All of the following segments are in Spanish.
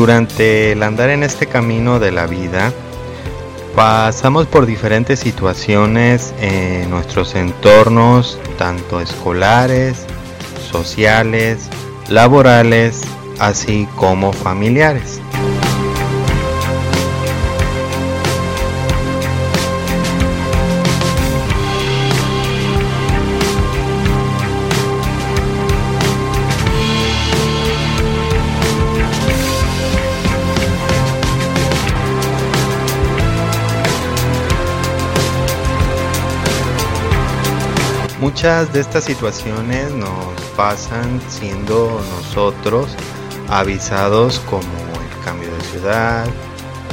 Durante el andar en este camino de la vida, pasamos por diferentes situaciones en nuestros entornos, tanto escolares, sociales, laborales, así como familiares. Muchas de estas situaciones nos pasan siendo nosotros avisados como el cambio de ciudad,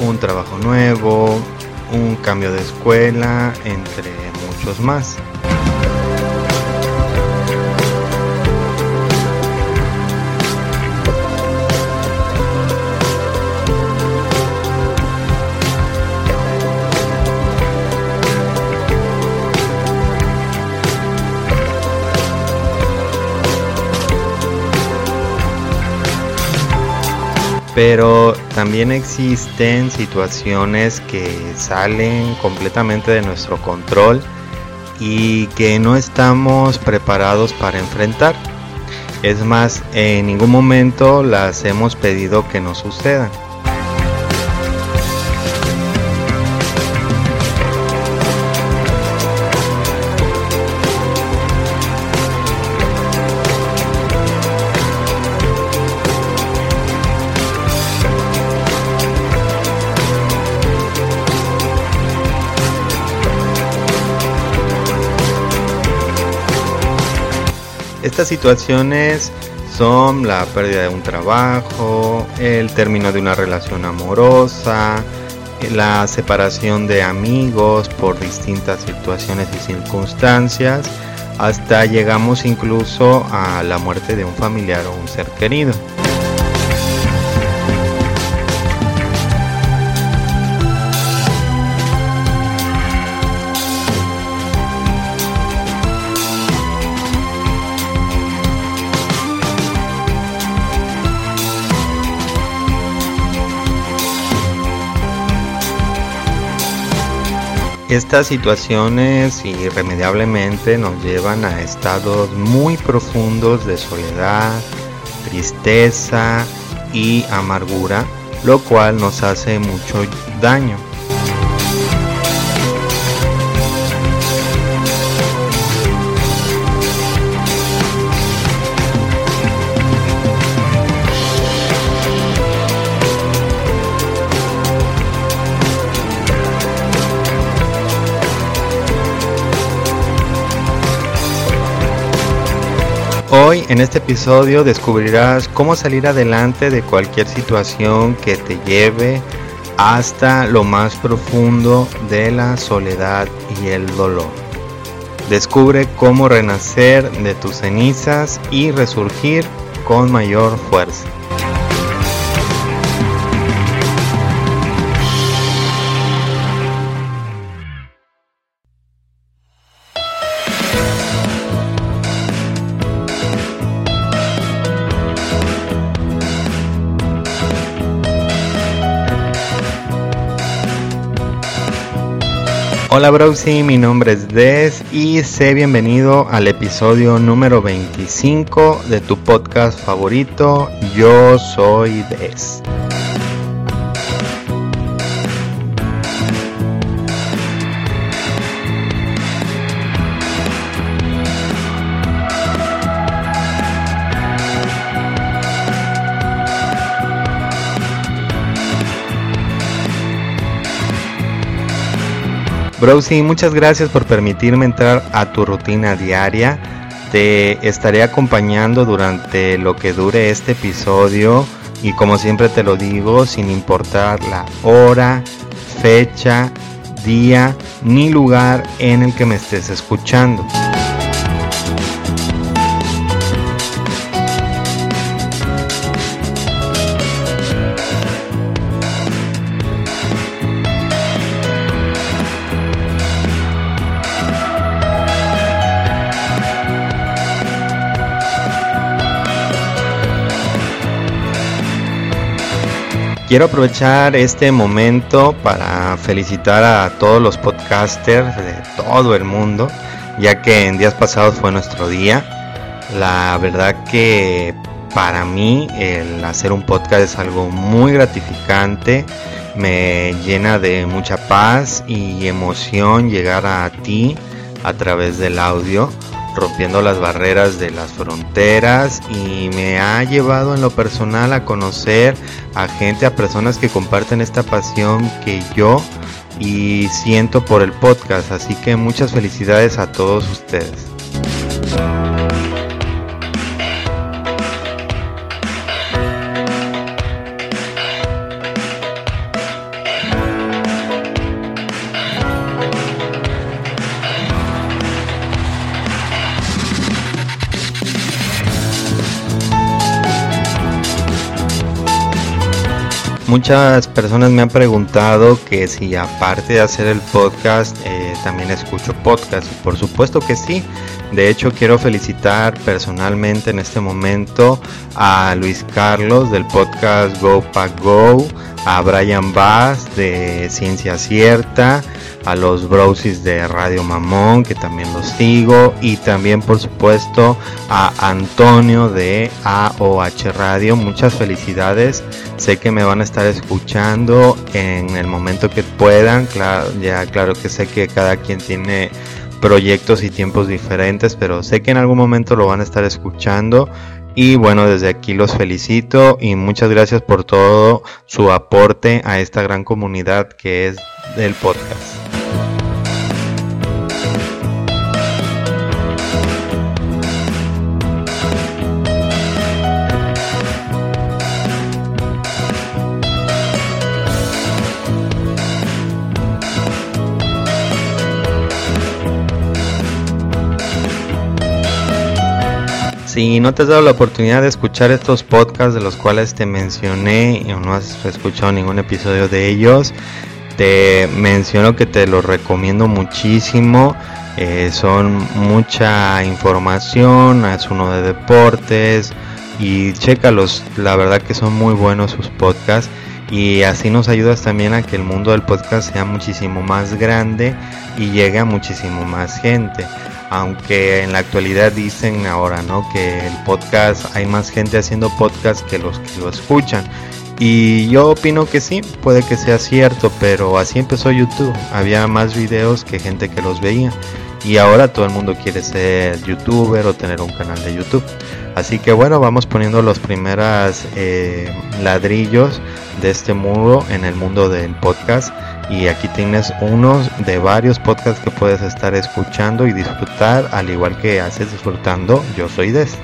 un trabajo nuevo, un cambio de escuela, entre muchos más. Pero también existen situaciones que salen completamente de nuestro control y que no estamos preparados para enfrentar. Es más, en ningún momento las hemos pedido que nos sucedan. Estas situaciones son la pérdida de un trabajo, el término de una relación amorosa, la separación de amigos por distintas situaciones y circunstancias, hasta llegamos incluso a la muerte de un familiar o un ser querido. Estas situaciones irremediablemente nos llevan a estados muy profundos de soledad, tristeza y amargura, lo cual nos hace mucho daño. Hoy en este episodio descubrirás cómo salir adelante de cualquier situación que te lleve hasta lo más profundo de la soledad y el dolor. Descubre cómo renacer de tus cenizas y resurgir con mayor fuerza. Hola Browsy, mi nombre es Des y sé bienvenido al episodio número 25 de tu podcast favorito, Yo Soy Des. Browsy, muchas gracias por permitirme entrar a tu rutina diaria. Te estaré acompañando durante lo que dure este episodio y como siempre te lo digo, sin importar la hora, fecha, día ni lugar en el que me estés escuchando. Quiero aprovechar este momento para felicitar a todos los podcasters de todo el mundo, ya que en días pasados fue nuestro día. La verdad que para mí el hacer un podcast es algo muy gratificante, me llena de mucha paz y emoción llegar a ti a través del audio rompiendo las barreras de las fronteras y me ha llevado en lo personal a conocer a gente, a personas que comparten esta pasión que yo y siento por el podcast. Así que muchas felicidades a todos ustedes. Muchas personas me han preguntado que si aparte de hacer el podcast eh, también escucho podcast. Por supuesto que sí. De hecho quiero felicitar personalmente en este momento a Luis Carlos del podcast Go Pack Go, a Brian Bass de Ciencia Cierta, a los Brosis de Radio Mamón, que también los sigo, y también por supuesto a Antonio de AOH Radio. Muchas felicidades, sé que me van a estar escuchando en el momento que puedan, ya claro que sé que cada quien tiene proyectos y tiempos diferentes, pero sé que en algún momento lo van a estar escuchando. Y bueno, desde aquí los felicito y muchas gracias por todo su aporte a esta gran comunidad que es del podcast. Si no te has dado la oportunidad de escuchar estos podcasts de los cuales te mencioné y no has escuchado ningún episodio de ellos, te menciono que te los recomiendo muchísimo. Eh, son mucha información, es uno de deportes y chécalos, la verdad que son muy buenos sus podcasts y así nos ayudas también a que el mundo del podcast sea muchísimo más grande y llegue a muchísimo más gente aunque en la actualidad dicen ahora, ¿no? Que el podcast, hay más gente haciendo podcast que los que lo escuchan. Y yo opino que sí, puede que sea cierto, pero así empezó YouTube. Había más videos que gente que los veía. Y ahora todo el mundo quiere ser youtuber o tener un canal de YouTube. Así que bueno, vamos poniendo los primeros eh, ladrillos de este muro en el mundo del podcast y aquí tienes unos de varios podcasts que puedes estar escuchando y disfrutar al igual que haces disfrutando Yo Soy Des.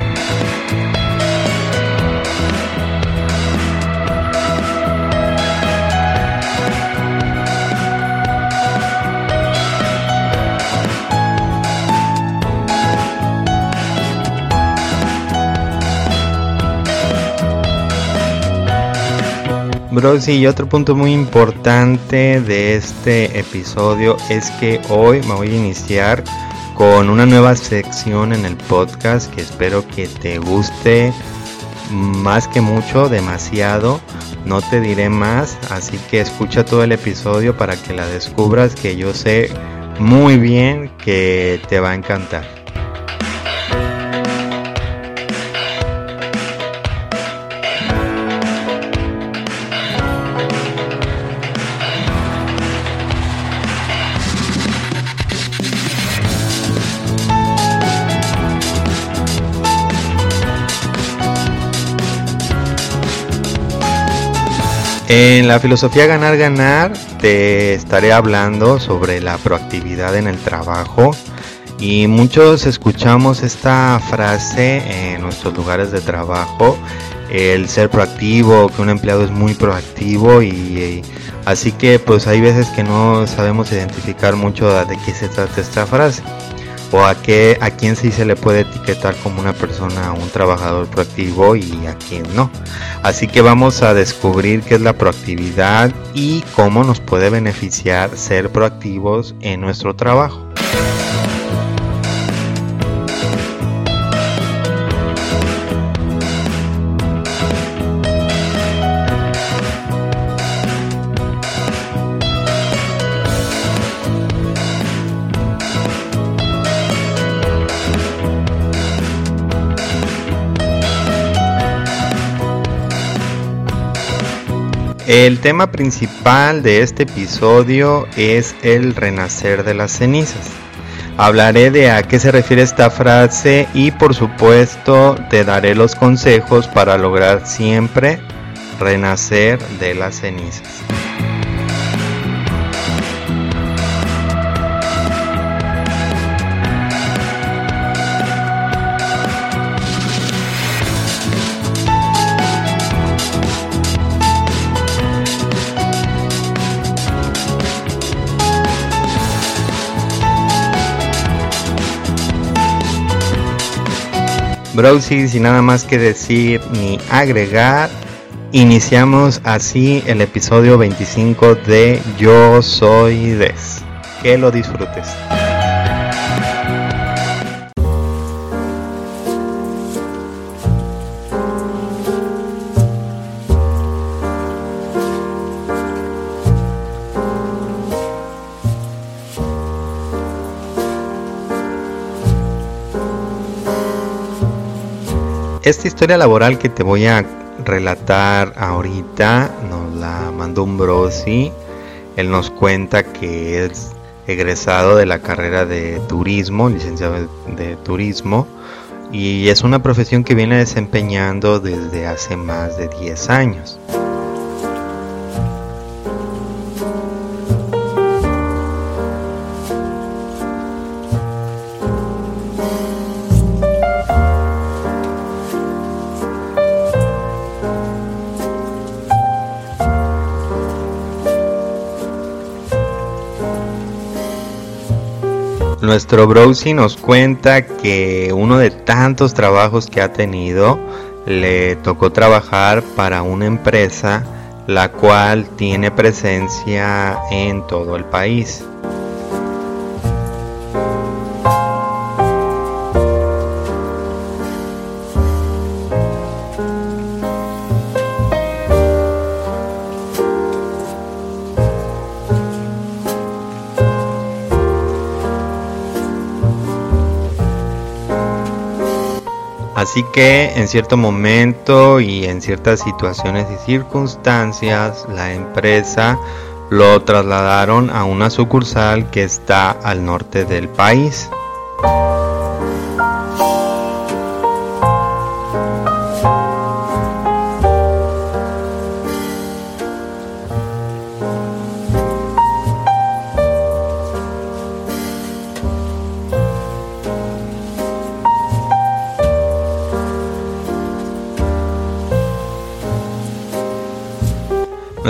Bro, sí, y otro punto muy importante de este episodio es que hoy me voy a iniciar con una nueva sección en el podcast que espero que te guste más que mucho, demasiado. No te diré más, así que escucha todo el episodio para que la descubras que yo sé muy bien que te va a encantar. En la filosofía ganar ganar te estaré hablando sobre la proactividad en el trabajo y muchos escuchamos esta frase en nuestros lugares de trabajo, el ser proactivo, que un empleado es muy proactivo y, así que pues hay veces que no sabemos identificar mucho de qué se trata esta frase o a qué a quién sí se le puede etiquetar como una persona, un trabajador proactivo y a quién no. Así que vamos a descubrir qué es la proactividad y cómo nos puede beneficiar ser proactivos en nuestro trabajo. El tema principal de este episodio es el renacer de las cenizas. Hablaré de a qué se refiere esta frase y por supuesto te daré los consejos para lograr siempre renacer de las cenizas. Browsy, sin nada más que decir ni agregar, iniciamos así el episodio 25 de Yo Soy Des. Que lo disfrutes. Esta historia laboral que te voy a relatar ahorita nos la mandó un brosi. Él nos cuenta que es egresado de la carrera de turismo, licenciado de turismo, y es una profesión que viene desempeñando desde hace más de 10 años. Nuestro Browsy nos cuenta que uno de tantos trabajos que ha tenido le tocó trabajar para una empresa la cual tiene presencia en todo el país. Así que en cierto momento y en ciertas situaciones y circunstancias la empresa lo trasladaron a una sucursal que está al norte del país.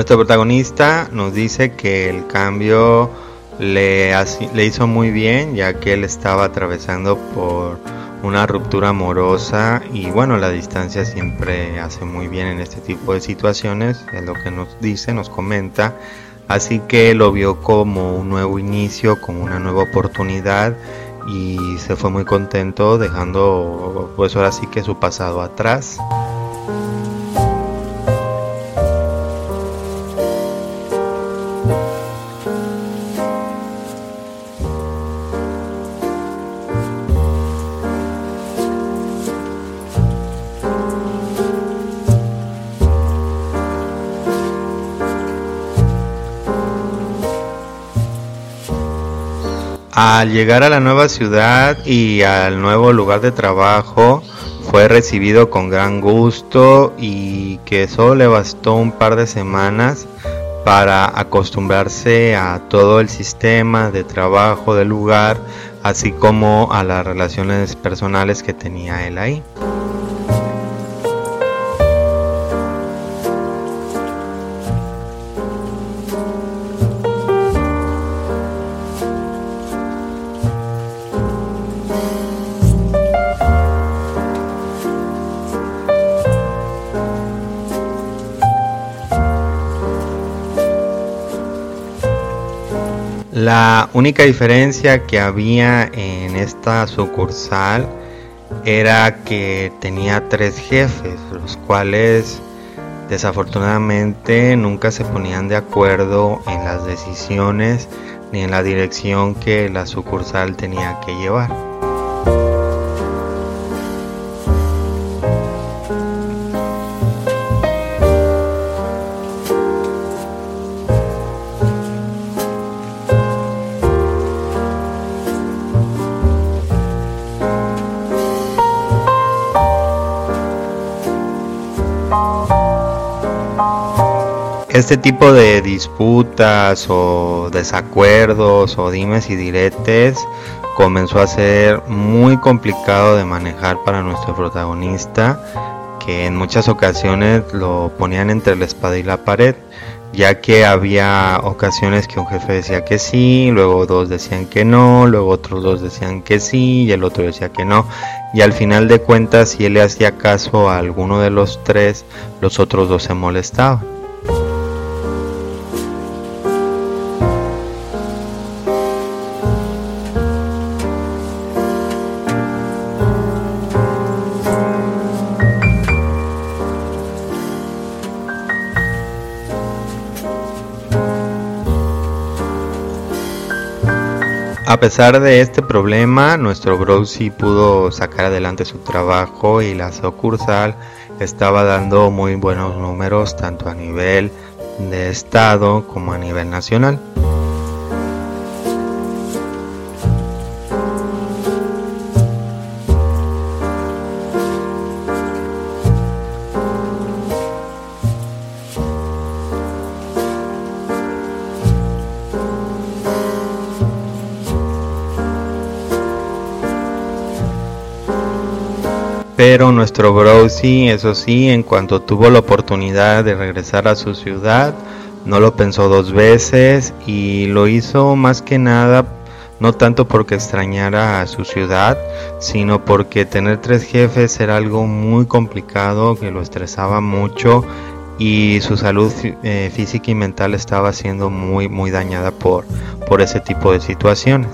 Nuestro protagonista nos dice que el cambio le, le hizo muy bien ya que él estaba atravesando por una ruptura amorosa y bueno, la distancia siempre hace muy bien en este tipo de situaciones, es lo que nos dice, nos comenta, así que lo vio como un nuevo inicio, como una nueva oportunidad y se fue muy contento dejando pues ahora sí que su pasado atrás. Al llegar a la nueva ciudad y al nuevo lugar de trabajo, fue recibido con gran gusto y que solo le bastó un par de semanas para acostumbrarse a todo el sistema de trabajo del lugar, así como a las relaciones personales que tenía él ahí. La única diferencia que había en esta sucursal era que tenía tres jefes, los cuales desafortunadamente nunca se ponían de acuerdo en las decisiones ni en la dirección que la sucursal tenía que llevar. Este tipo de disputas o desacuerdos o dimes y diretes comenzó a ser muy complicado de manejar para nuestro protagonista, que en muchas ocasiones lo ponían entre la espada y la pared, ya que había ocasiones que un jefe decía que sí, luego dos decían que no, luego otros dos decían que sí y el otro decía que no, y al final de cuentas si él le hacía caso a alguno de los tres, los otros dos se molestaban. A pesar de este problema, nuestro bro pudo sacar adelante su trabajo y la sucursal estaba dando muy buenos números tanto a nivel de estado como a nivel nacional. Pero nuestro Browsy, eso sí, en cuanto tuvo la oportunidad de regresar a su ciudad, no lo pensó dos veces y lo hizo más que nada no tanto porque extrañara a su ciudad, sino porque tener tres jefes era algo muy complicado, que lo estresaba mucho y su salud eh, física y mental estaba siendo muy muy dañada por, por ese tipo de situaciones.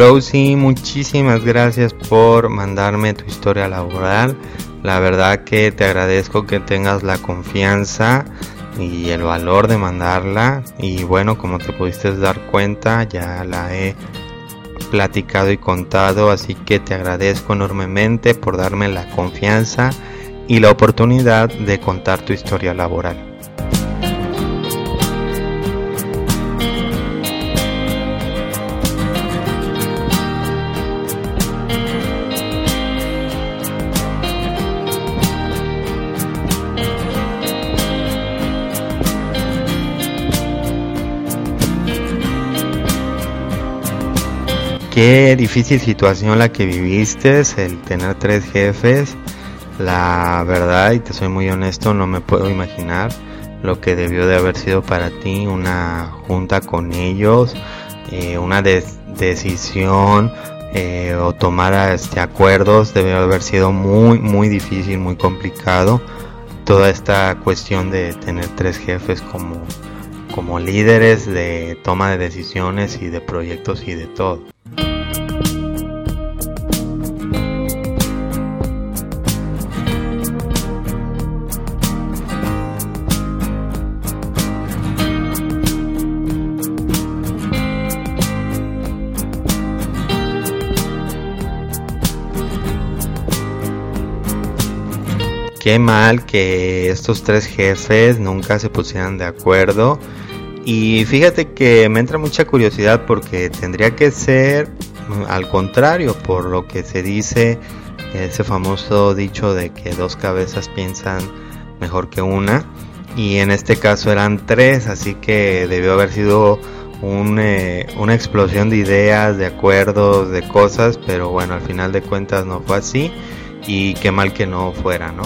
Browsy, muchísimas gracias por mandarme tu historia laboral. La verdad que te agradezco que tengas la confianza y el valor de mandarla. Y bueno, como te pudiste dar cuenta, ya la he platicado y contado, así que te agradezco enormemente por darme la confianza y la oportunidad de contar tu historia laboral. Qué difícil situación la que viviste, el tener tres jefes. La verdad, y te soy muy honesto, no me puedo imaginar lo que debió de haber sido para ti una junta con ellos, eh, una decisión eh, o tomar este, acuerdos, debió haber sido muy, muy difícil, muy complicado. Toda esta cuestión de tener tres jefes como, como líderes de toma de decisiones y de proyectos y de todo. Qué mal que estos tres jefes nunca se pusieran de acuerdo. Y fíjate que me entra mucha curiosidad porque tendría que ser mm, al contrario, por lo que se dice ese famoso dicho de que dos cabezas piensan mejor que una. Y en este caso eran tres, así que debió haber sido eh, una explosión de ideas, de acuerdos, de cosas, pero bueno, al final de cuentas no fue así y qué mal que no fuera, ¿no?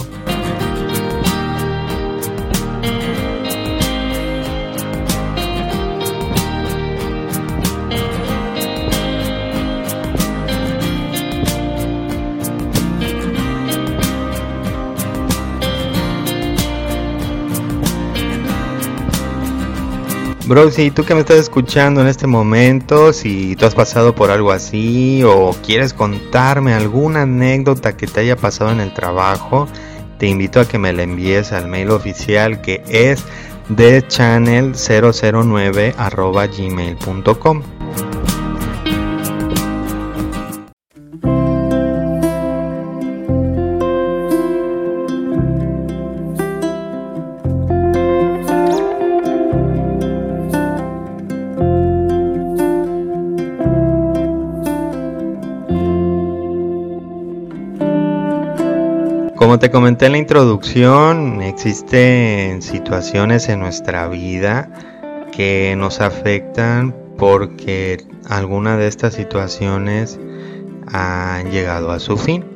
Bro, si tú que me estás escuchando en este momento, si tú has pasado por algo así o quieres contarme alguna anécdota que te haya pasado en el trabajo, te invito a que me la envíes al mail oficial que es thechannel009 gmail.com. como te comenté en la introducción, existen situaciones en nuestra vida que nos afectan porque alguna de estas situaciones han llegado a su fin.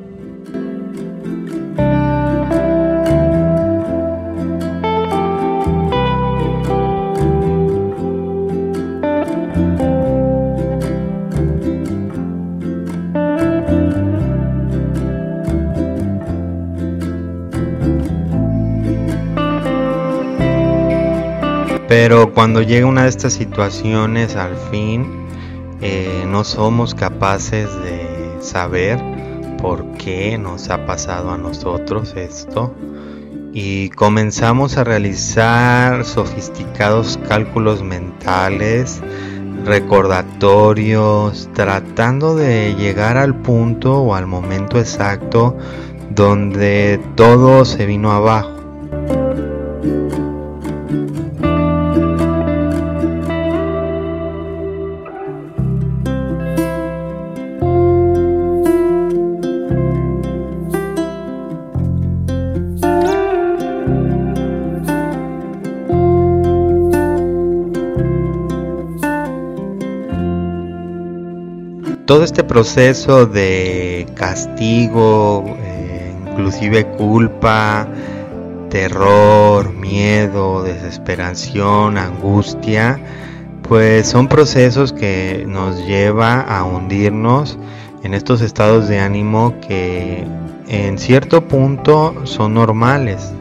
Pero cuando llega una de estas situaciones al fin, eh, no somos capaces de saber por qué nos ha pasado a nosotros esto y comenzamos a realizar sofisticados cálculos mentales, recordatorios, tratando de llegar al punto o al momento exacto donde todo se vino abajo. Todo este proceso de castigo, eh, inclusive culpa, terror, miedo, desesperación, angustia, pues son procesos que nos lleva a hundirnos en estos estados de ánimo que en cierto punto son normales.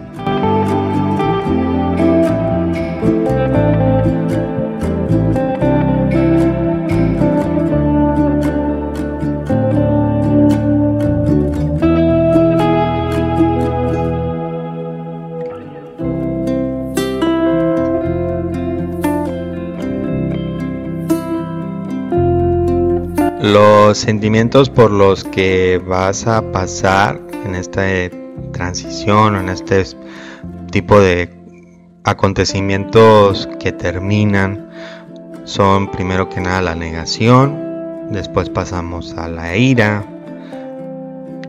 Los sentimientos por los que vas a pasar en esta transición, en este tipo de acontecimientos que terminan, son primero que nada la negación, después pasamos a la ira,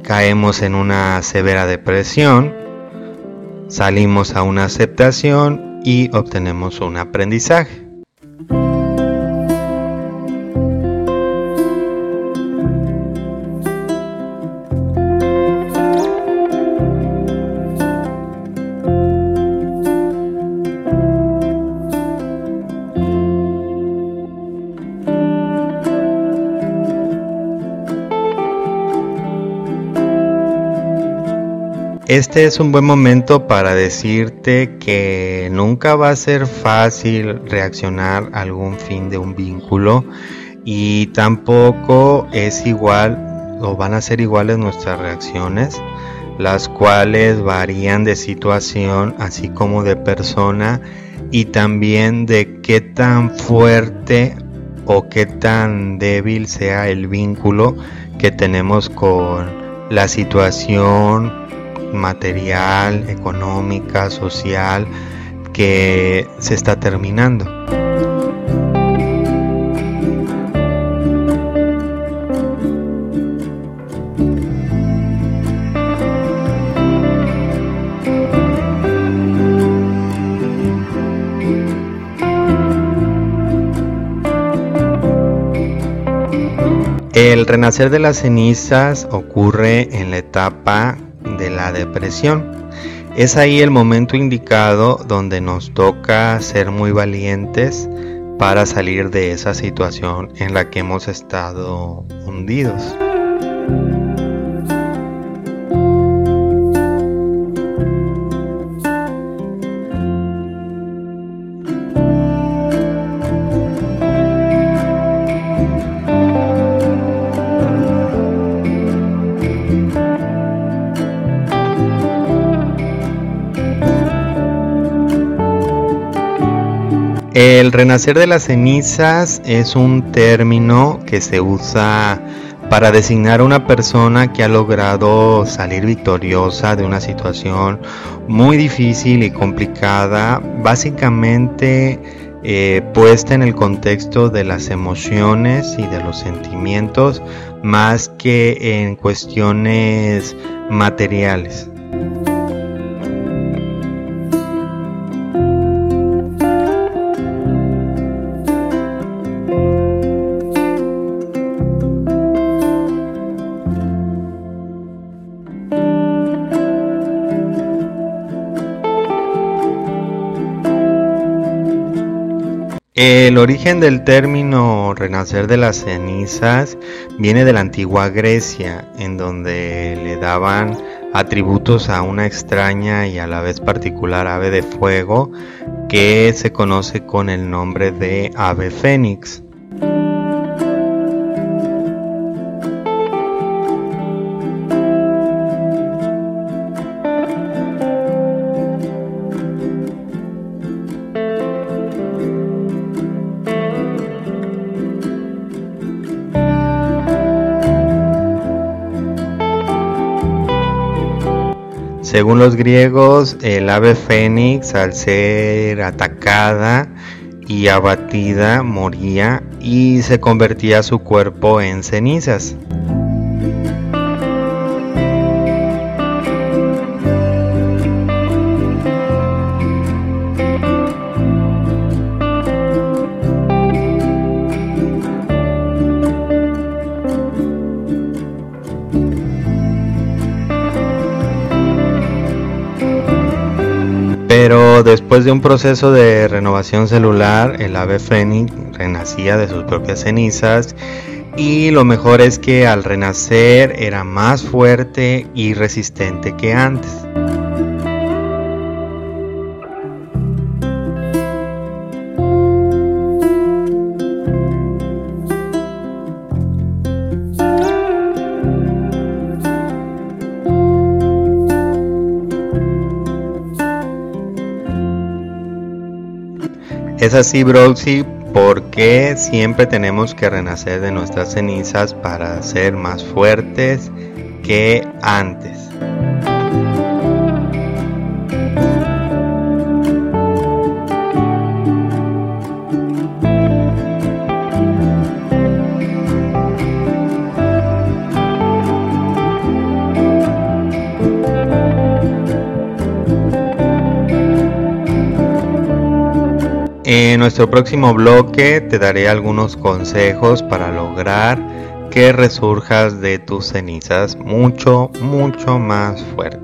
caemos en una severa depresión, salimos a una aceptación y obtenemos un aprendizaje. Este es un buen momento para decirte que nunca va a ser fácil reaccionar a algún fin de un vínculo y tampoco es igual o van a ser iguales nuestras reacciones, las cuales varían de situación así como de persona y también de qué tan fuerte o qué tan débil sea el vínculo que tenemos con la situación material, económica, social que se está terminando. El renacer de las cenizas ocurre en la etapa de la depresión. Es ahí el momento indicado donde nos toca ser muy valientes para salir de esa situación en la que hemos estado hundidos. El renacer de las cenizas es un término que se usa para designar a una persona que ha logrado salir victoriosa de una situación muy difícil y complicada, básicamente eh, puesta en el contexto de las emociones y de los sentimientos más que en cuestiones materiales. El origen del término renacer de las cenizas viene de la antigua Grecia, en donde le daban atributos a una extraña y a la vez particular ave de fuego que se conoce con el nombre de ave fénix. Según los griegos, el ave fénix al ser atacada y abatida moría y se convertía su cuerpo en cenizas. Después de un proceso de renovación celular, el ave fénix renacía de sus propias cenizas y lo mejor es que al renacer era más fuerte y resistente que antes. Es así, Broxy, porque siempre tenemos que renacer de nuestras cenizas para ser más fuertes que antes. Nuestro próximo bloque te daré algunos consejos para lograr que resurjas de tus cenizas mucho, mucho más fuerte.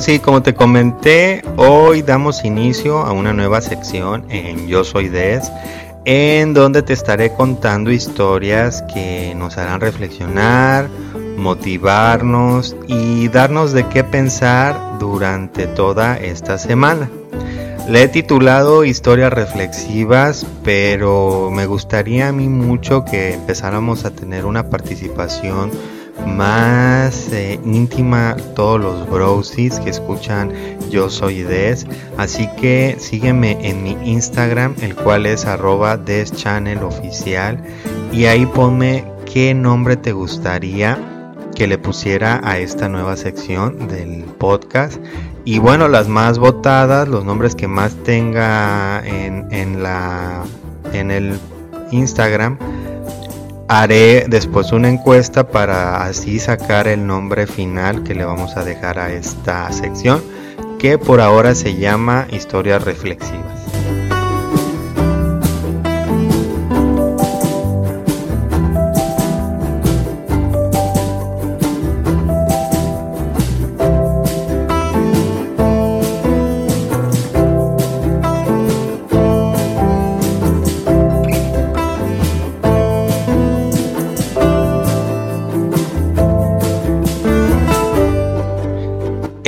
Sí, como te comenté, hoy damos inicio a una nueva sección en Yo Soy Des, en donde te estaré contando historias que nos harán reflexionar, motivarnos y darnos de qué pensar durante toda esta semana. Le he titulado Historias Reflexivas, pero me gustaría a mí mucho que empezáramos a tener una participación más eh, íntima todos los brosis que escuchan Yo Soy Des. Así que sígueme en mi Instagram, el cual es arroba oficial. Y ahí ponme qué nombre te gustaría que le pusiera a esta nueva sección del podcast. Y bueno, las más votadas, los nombres que más tenga en, en la en el Instagram Haré después una encuesta para así sacar el nombre final que le vamos a dejar a esta sección, que por ahora se llama Historias Reflexivas.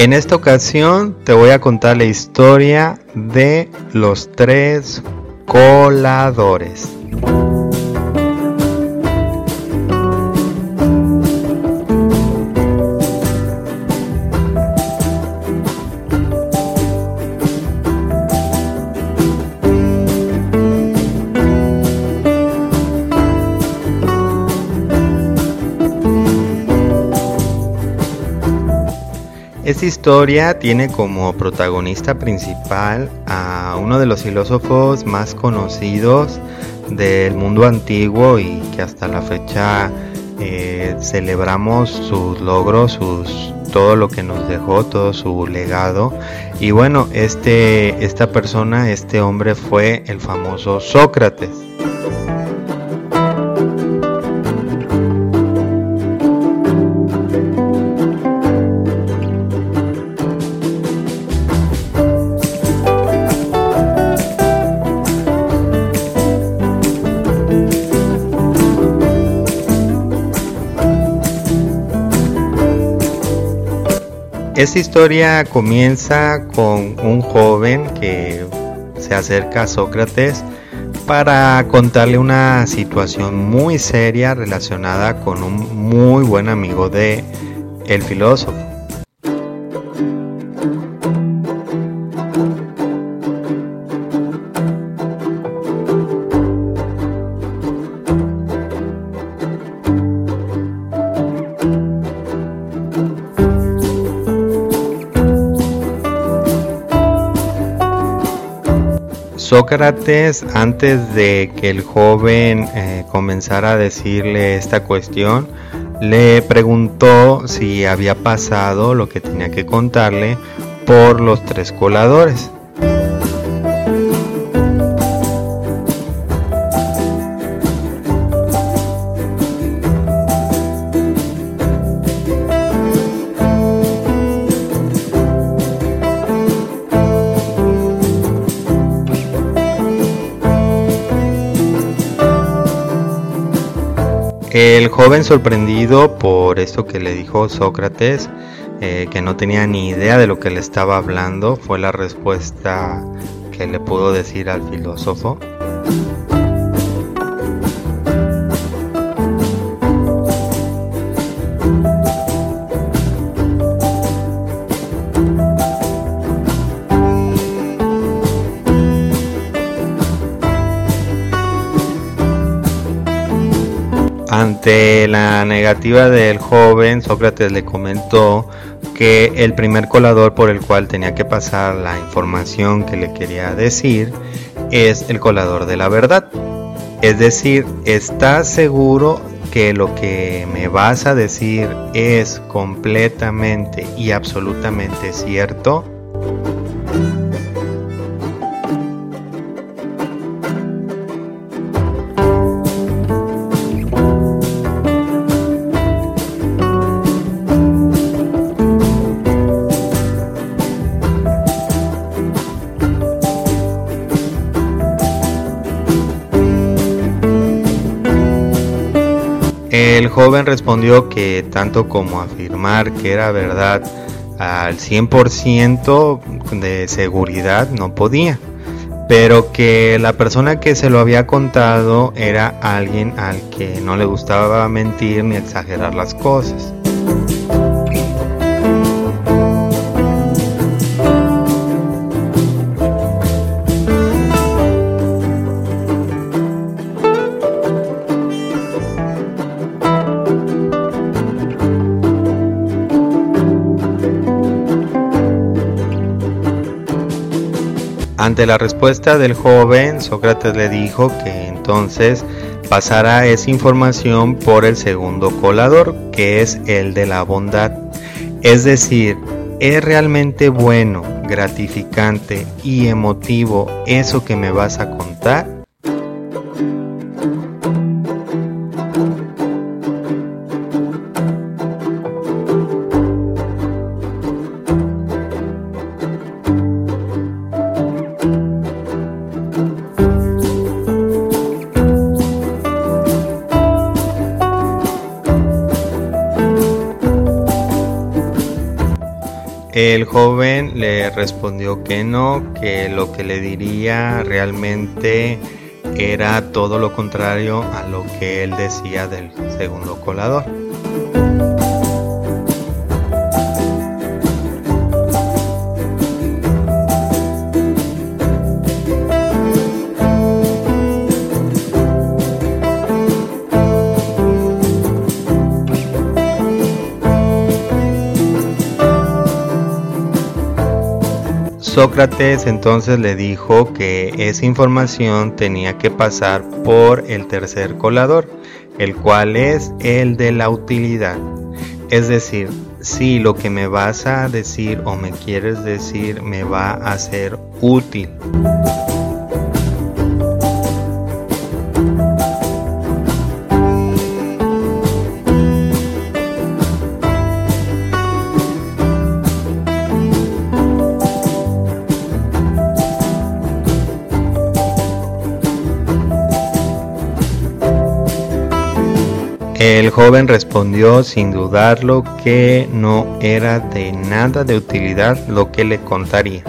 En esta ocasión te voy a contar la historia de los tres coladores. Esta historia tiene como protagonista principal a uno de los filósofos más conocidos del mundo antiguo y que hasta la fecha eh, celebramos sus logros, sus todo lo que nos dejó, todo su legado. Y bueno, este, esta persona, este hombre fue el famoso Sócrates. Esta historia comienza con un joven que se acerca a Sócrates para contarle una situación muy seria relacionada con un muy buen amigo de el filósofo. Sócrates, antes de que el joven eh, comenzara a decirle esta cuestión, le preguntó si había pasado lo que tenía que contarle por los tres coladores. El joven sorprendido por esto que le dijo Sócrates, eh, que no tenía ni idea de lo que le estaba hablando, fue la respuesta que le pudo decir al filósofo. Ante la negativa del joven, Sócrates le comentó que el primer colador por el cual tenía que pasar la información que le quería decir es el colador de la verdad. Es decir, ¿estás seguro que lo que me vas a decir es completamente y absolutamente cierto? Joven respondió que tanto como afirmar que era verdad al 100% de seguridad no podía, pero que la persona que se lo había contado era alguien al que no le gustaba mentir ni exagerar las cosas. Ante la respuesta del joven, Sócrates le dijo que entonces pasará esa información por el segundo colador, que es el de la bondad. Es decir, ¿es realmente bueno, gratificante y emotivo eso que me vas a contar? El joven le respondió que no, que lo que le diría realmente era todo lo contrario a lo que él decía del segundo colador. Sócrates entonces le dijo que esa información tenía que pasar por el tercer colador, el cual es el de la utilidad. Es decir, si lo que me vas a decir o me quieres decir me va a ser útil. El joven respondió sin dudarlo que no era de nada de utilidad lo que le contaría.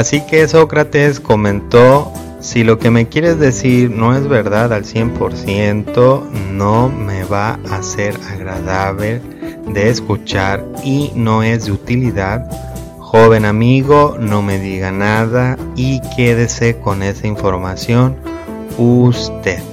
Así que Sócrates comentó, si lo que me quieres decir no es verdad al 100%, no me va a ser agradable de escuchar y no es de utilidad. Joven amigo, no me diga nada y quédese con esa información usted.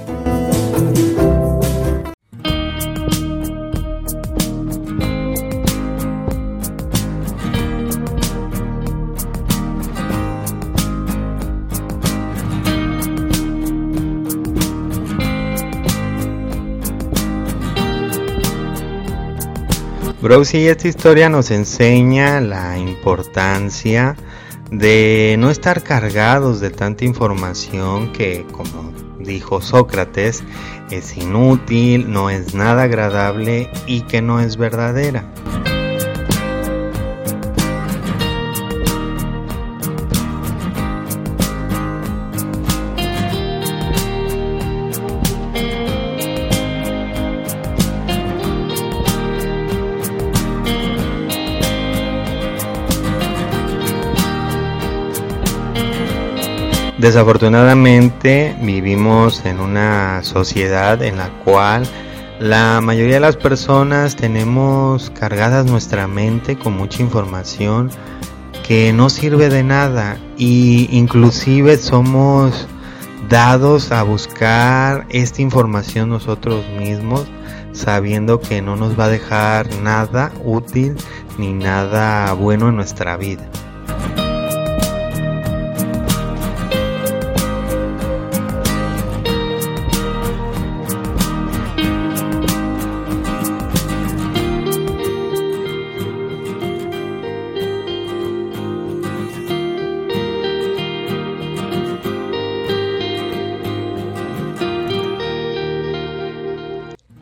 Y esta historia nos enseña la importancia de no estar cargados de tanta información que, como dijo Sócrates, es inútil, no es nada agradable y que no es verdadera. Desafortunadamente vivimos en una sociedad en la cual la mayoría de las personas tenemos cargadas nuestra mente con mucha información que no sirve de nada y inclusive somos dados a buscar esta información nosotros mismos sabiendo que no nos va a dejar nada útil ni nada bueno en nuestra vida.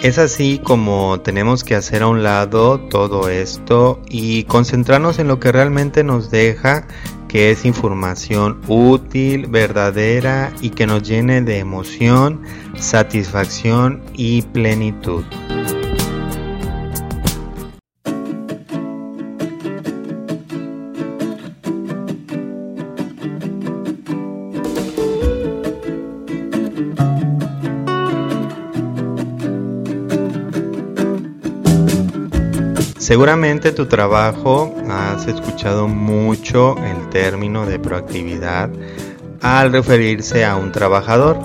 Es así como tenemos que hacer a un lado todo esto y concentrarnos en lo que realmente nos deja, que es información útil, verdadera y que nos llene de emoción, satisfacción y plenitud. Seguramente tu trabajo has escuchado mucho el término de proactividad al referirse a un trabajador,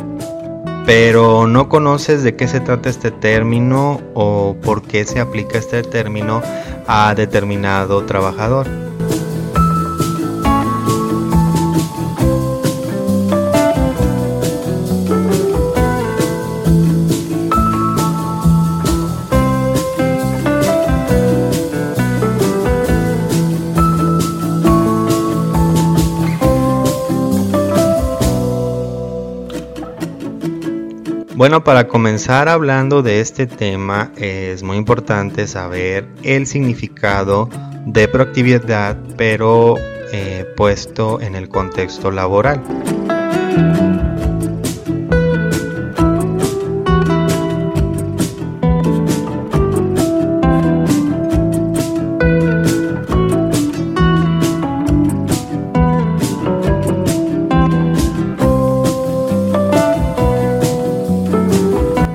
pero no conoces de qué se trata este término o por qué se aplica este término a determinado trabajador. Bueno, para comenzar hablando de este tema es muy importante saber el significado de proactividad, pero eh, puesto en el contexto laboral.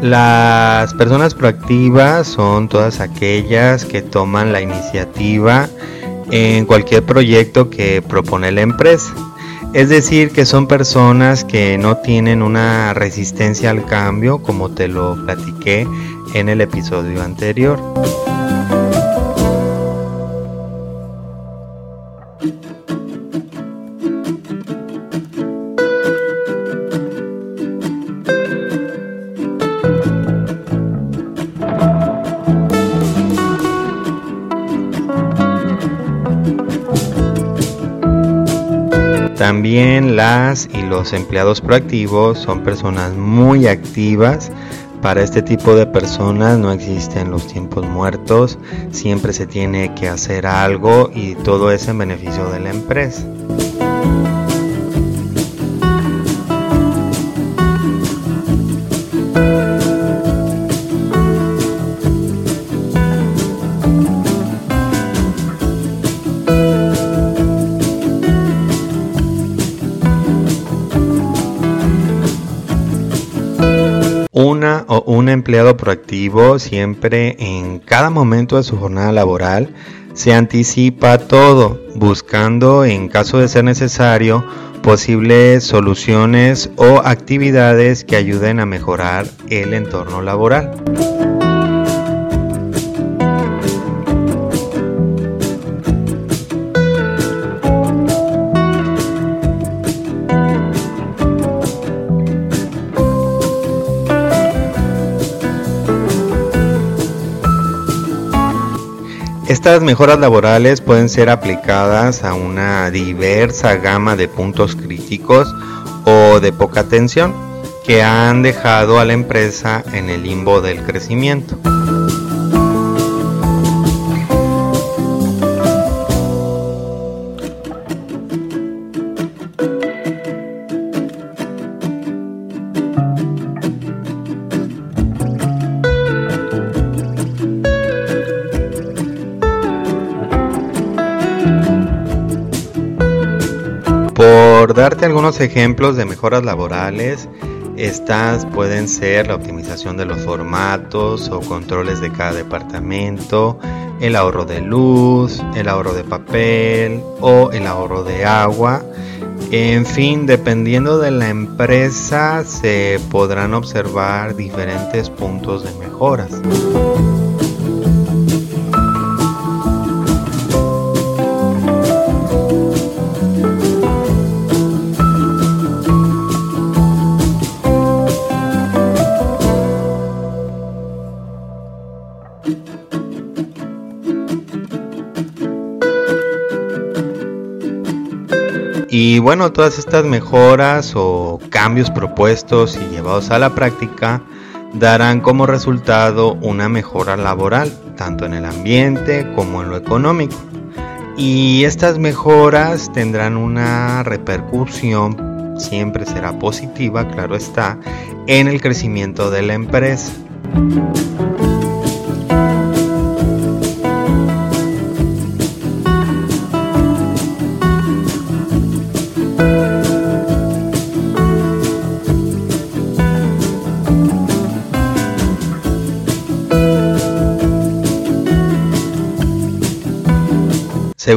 Las personas proactivas son todas aquellas que toman la iniciativa en cualquier proyecto que propone la empresa. Es decir, que son personas que no tienen una resistencia al cambio, como te lo platiqué en el episodio anterior. Y los empleados proactivos son personas muy activas. Para este tipo de personas no existen los tiempos muertos, siempre se tiene que hacer algo y todo es en beneficio de la empresa. Empleado proactivo siempre en cada momento de su jornada laboral se anticipa todo, buscando en caso de ser necesario posibles soluciones o actividades que ayuden a mejorar el entorno laboral. Estas mejoras laborales pueden ser aplicadas a una diversa gama de puntos críticos o de poca atención que han dejado a la empresa en el limbo del crecimiento. Darte algunos ejemplos de mejoras laborales, estas pueden ser la optimización de los formatos o controles de cada departamento, el ahorro de luz, el ahorro de papel o el ahorro de agua. En fin, dependiendo de la empresa se podrán observar diferentes puntos de mejoras. Y bueno, todas estas mejoras o cambios propuestos y llevados a la práctica darán como resultado una mejora laboral, tanto en el ambiente como en lo económico. Y estas mejoras tendrán una repercusión, siempre será positiva, claro está, en el crecimiento de la empresa.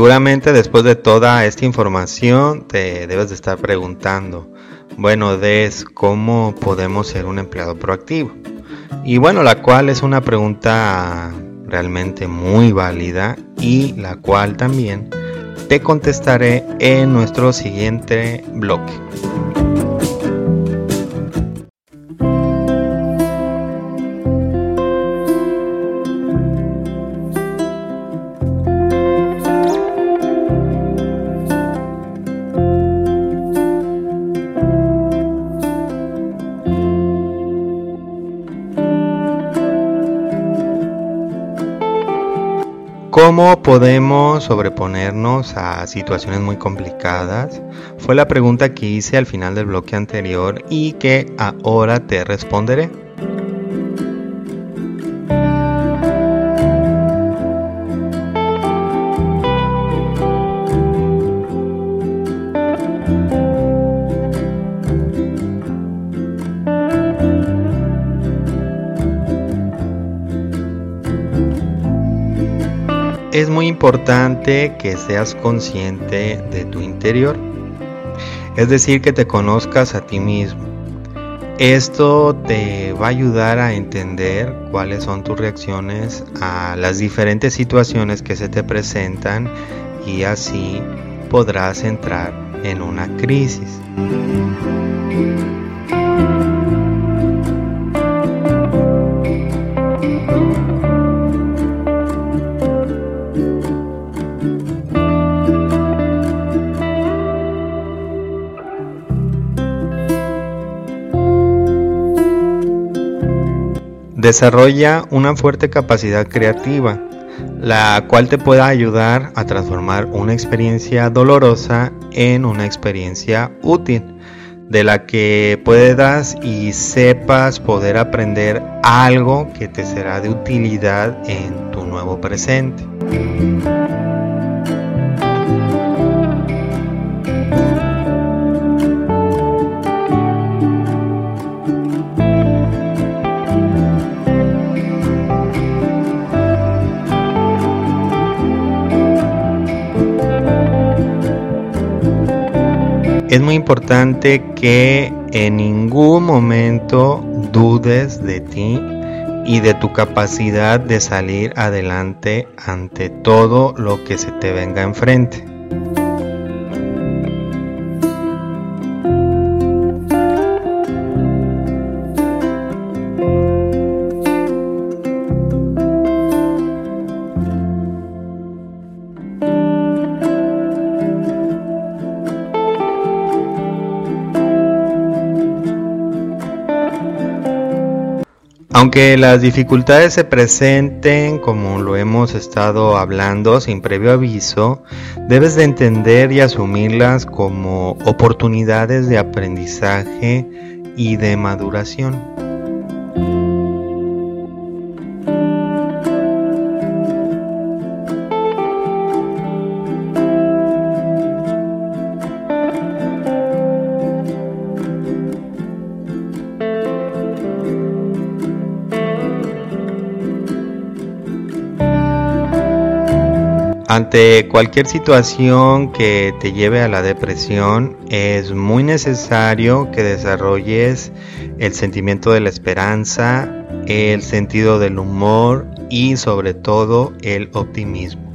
Seguramente después de toda esta información te debes de estar preguntando, bueno, Des, ¿cómo podemos ser un empleado proactivo? Y bueno, la cual es una pregunta realmente muy válida y la cual también te contestaré en nuestro siguiente bloque. ¿Cómo podemos sobreponernos a situaciones muy complicadas? Fue la pregunta que hice al final del bloque anterior y que ahora te responderé. Importante que seas consciente de tu interior. es decir, que te conozcas a ti mismo. Esto te va a ayudar a entender cuáles son tus reacciones a las diferentes situaciones que se te presentan y así podrás entrar en una crisis. Desarrolla una fuerte capacidad creativa, la cual te pueda ayudar a transformar una experiencia dolorosa en una experiencia útil, de la que puedas y sepas poder aprender algo que te será de utilidad en tu nuevo presente. Es muy importante que en ningún momento dudes de ti y de tu capacidad de salir adelante ante todo lo que se te venga enfrente. Aunque las dificultades se presenten como lo hemos estado hablando sin previo aviso, debes de entender y asumirlas como oportunidades de aprendizaje y de maduración. Ante cualquier situación que te lleve a la depresión, es muy necesario que desarrolles el sentimiento de la esperanza, el sentido del humor y sobre todo el optimismo.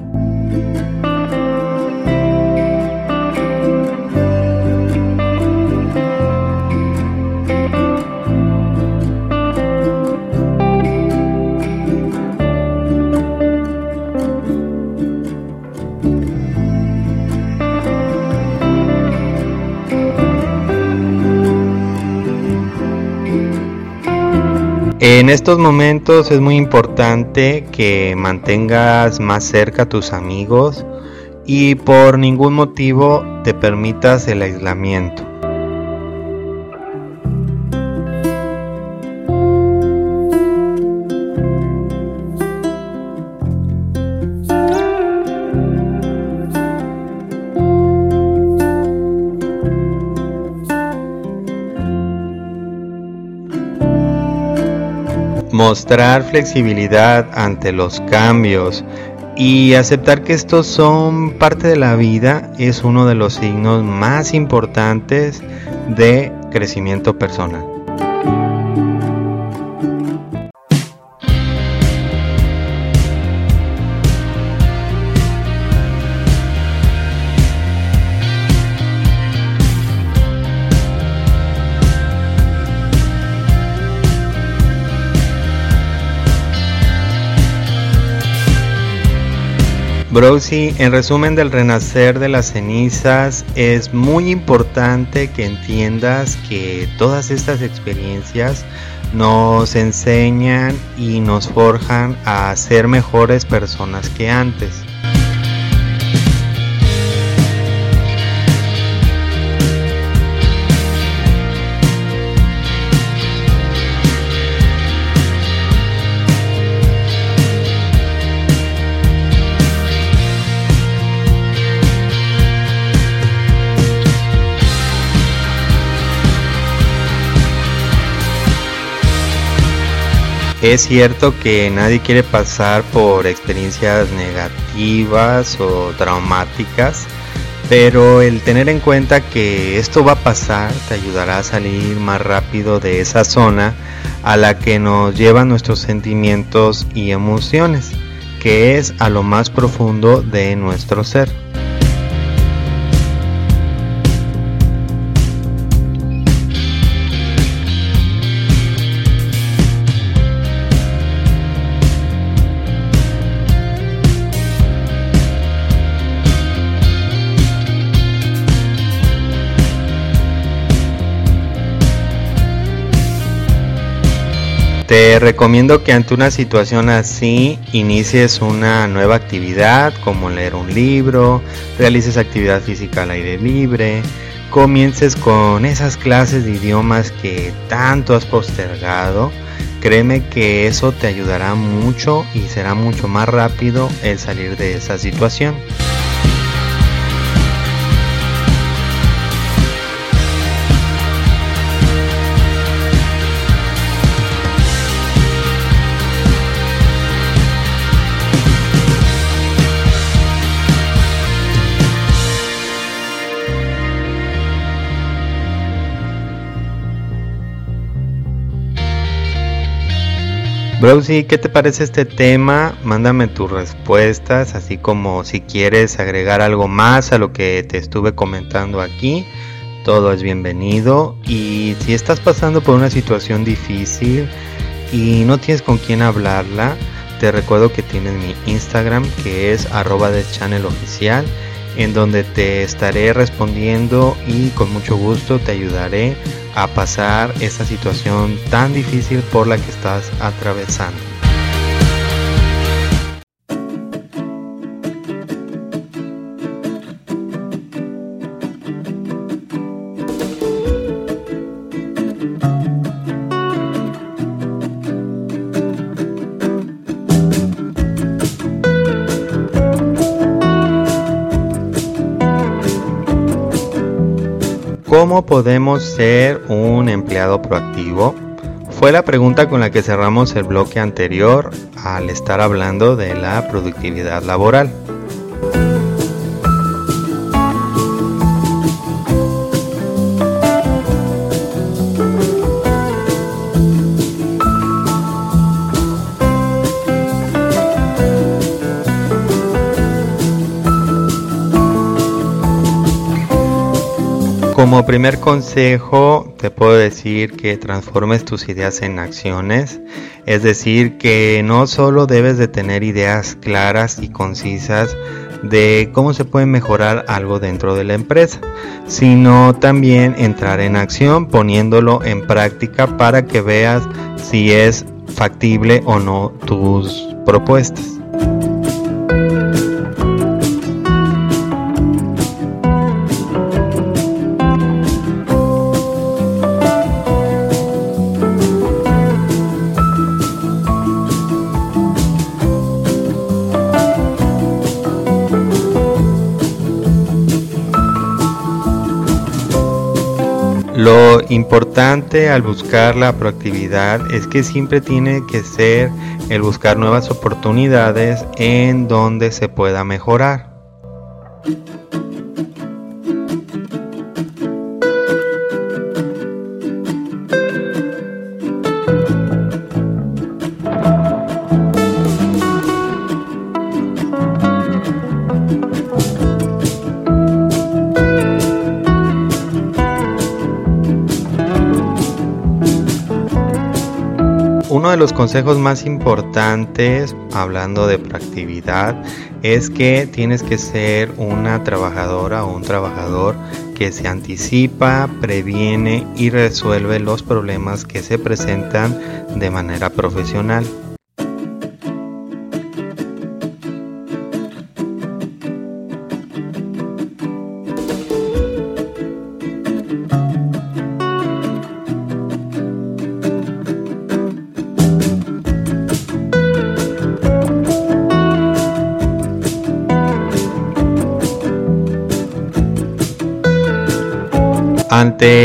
En estos momentos es muy importante que mantengas más cerca a tus amigos y por ningún motivo te permitas el aislamiento. Mostrar flexibilidad ante los cambios y aceptar que estos son parte de la vida es uno de los signos más importantes de crecimiento personal. Browsy, en resumen del renacer de las cenizas, es muy importante que entiendas que todas estas experiencias nos enseñan y nos forjan a ser mejores personas que antes. Es cierto que nadie quiere pasar por experiencias negativas o traumáticas, Pero el tener en cuenta que esto va a pasar te ayudará a salir más rápido de esa zona a la que nos llevan nuestros sentimientos y emociones, que es a lo más profundo de nuestro ser. Te recomiendo que ante una situación así inicies una nueva actividad como leer un libro, realices actividad física al aire libre, comiences con esas clases de idiomas que tanto has postergado. Créeme que eso te ayudará mucho y será mucho más rápido el salir de esa situación. Browsy, ¿qué te parece este tema? Mándame tus respuestas, así como si quieres agregar algo más a lo que te estuve comentando aquí. Todo es bienvenido. Y si estás pasando por una situación difícil y no tienes con quién hablarla, te recuerdo que tienes mi Instagram que es arroba en donde te estaré respondiendo y con mucho gusto te ayudaré a pasar esa situación tan difícil por la que estás atravesando. ¿Cómo podemos ser un empleado proactivo? Fue la pregunta con la que cerramos el bloque anterior al estar hablando de la productividad laboral. Como primer consejo te puedo decir que transformes tus ideas en acciones, es decir, que no solo debes de tener ideas claras y concisas de cómo se puede mejorar algo dentro de la empresa, sino también entrar en acción poniéndolo en práctica para que veas si es factible o no tus propuestas. Lo importante al buscar la proactividad es que siempre tiene que ser el buscar nuevas oportunidades en donde se pueda mejorar. Los consejos más importantes, hablando de proactividad, es que tienes que ser una trabajadora o un trabajador que se anticipa, previene y resuelve los problemas que se presentan de manera profesional.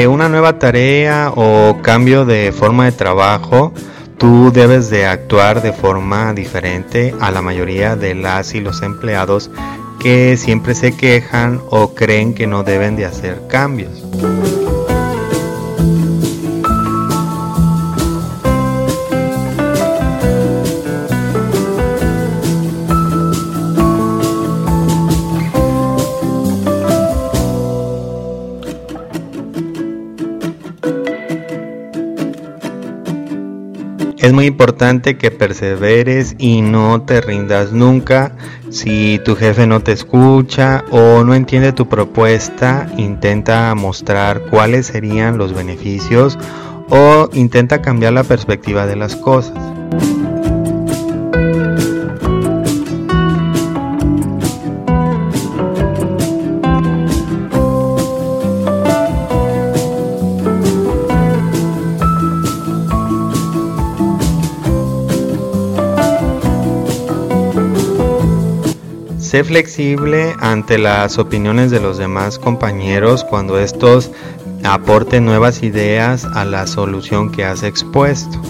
Una nueva tarea o cambio de forma de trabajo, tú debes de actuar de forma diferente a la mayoría de las y los empleados que siempre se quejan o creen que no deben de hacer cambios. Importante que perseveres y no te rindas nunca. Si tu jefe no te escucha o no entiende tu propuesta, intenta mostrar cuáles serían los beneficios o intenta cambiar la perspectiva de las cosas. Sé flexible ante las opiniones de los demás compañeros cuando estos aporten nuevas ideas a la solución que has expuesto.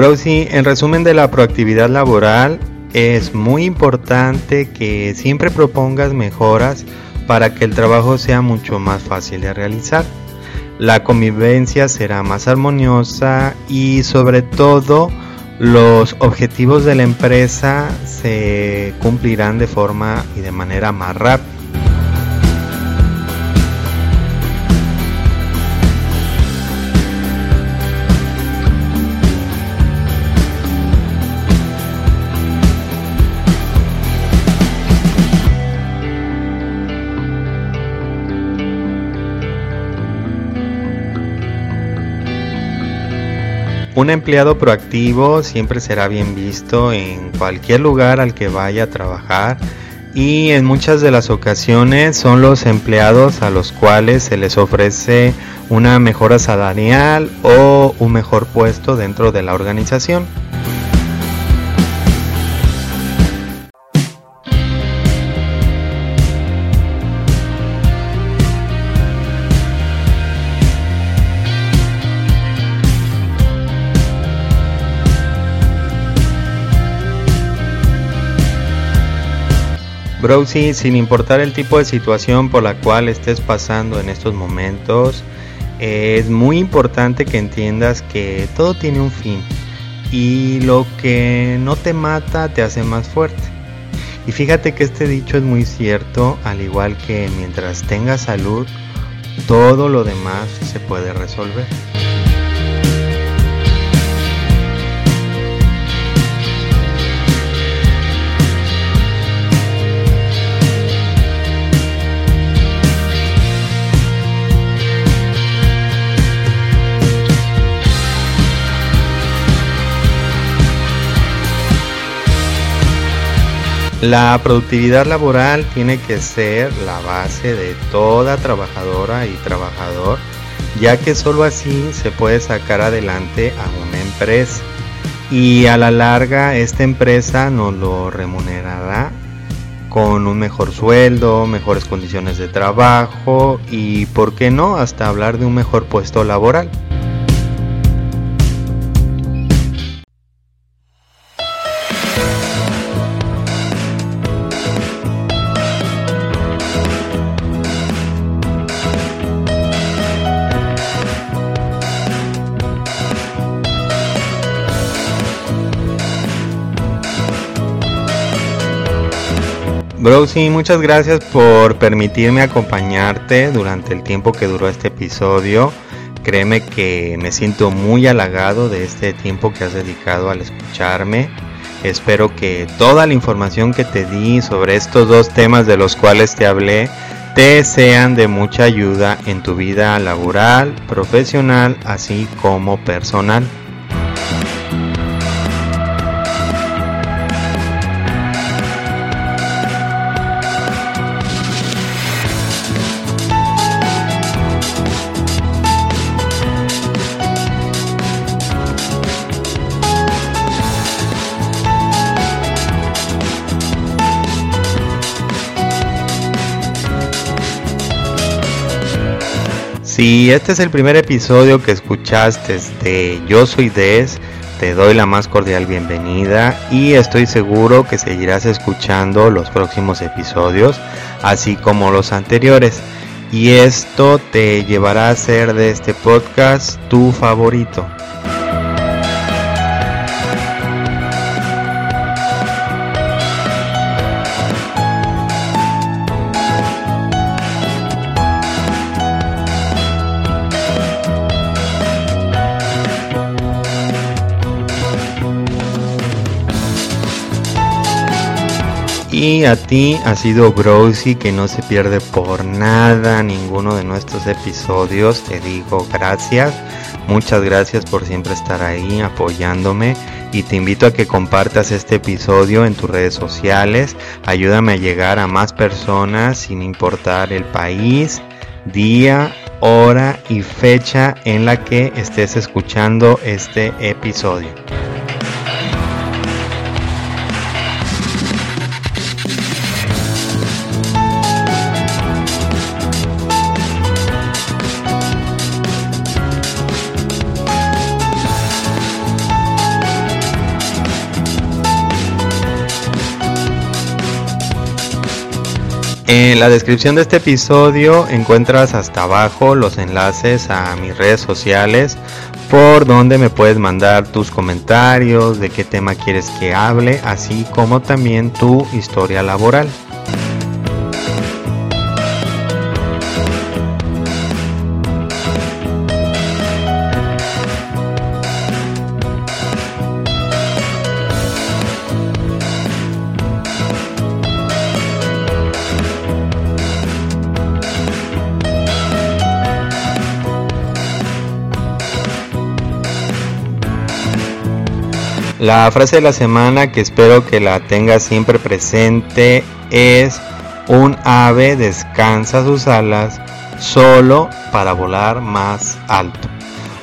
Browsy, en resumen de la proactividad laboral, es muy importante que siempre propongas mejoras para que el trabajo sea mucho más fácil de realizar. La convivencia será más armoniosa y sobre todo los objetivos de la empresa se cumplirán de forma y de manera más rápida. Un empleado proactivo siempre será bien visto en cualquier lugar al que vaya a trabajar y en muchas de las ocasiones son los empleados a los cuales se les ofrece una mejora salarial o un mejor puesto dentro de la organización. Browsy, sin importar el tipo de situación por la cual estés pasando en estos momentos, es muy importante que entiendas que todo tiene un fin y lo que no te mata te hace más fuerte. Y fíjate que este dicho es muy cierto, al igual que mientras tengas salud, todo lo demás se puede resolver. La productividad laboral tiene que ser la base de toda trabajadora y trabajador, ya que solo así se puede sacar adelante a una empresa. Y a la larga esta empresa nos lo remunerará con un mejor sueldo, mejores condiciones de trabajo y, ¿por qué no?, hasta hablar de un mejor puesto laboral. Browsy, muchas gracias por permitirme acompañarte durante el tiempo que duró este episodio. Créeme que me siento muy halagado de este tiempo que has dedicado al escucharme. Espero que toda la información que te di sobre estos dos temas de los cuales te hablé te sean de mucha ayuda en tu vida laboral, profesional, así como personal. Si este es el primer episodio que escuchaste de Yo Soy Des, te doy la más cordial bienvenida y estoy seguro que seguirás escuchando los próximos episodios, así como los anteriores. Y esto te llevará a hacer de este podcast tu favorito. Y a ti ha sido Browsy que no se pierde por nada ninguno de nuestros episodios. Te digo gracias. Muchas gracias por siempre estar ahí apoyándome. Y te invito a que compartas este episodio en tus redes sociales. Ayúdame a llegar a más personas sin importar el país, día, hora y fecha en la que estés escuchando este episodio. En la descripción de este episodio encuentras hasta abajo los enlaces a mis redes sociales por donde me puedes mandar tus comentarios, de qué tema quieres que hable, así como también tu historia laboral. La frase de la semana que espero que la tengas siempre presente es un ave descansa sus alas solo para volar más alto.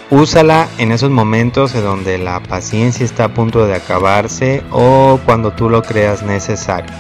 Úsala en esos momentos en donde la paciencia está a punto de acabarse o cuando tú lo creas necesario.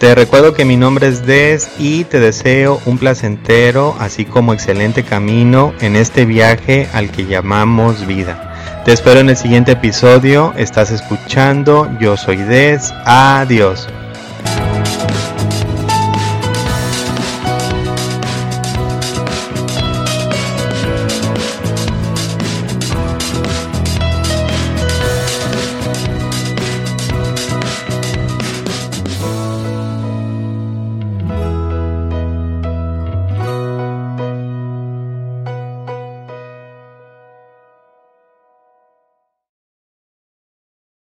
Te recuerdo que mi nombre es Des y te deseo un placentero, así como excelente camino en este viaje al que llamamos vida. Te espero en el siguiente episodio. Estás escuchando, yo soy Des. Adiós.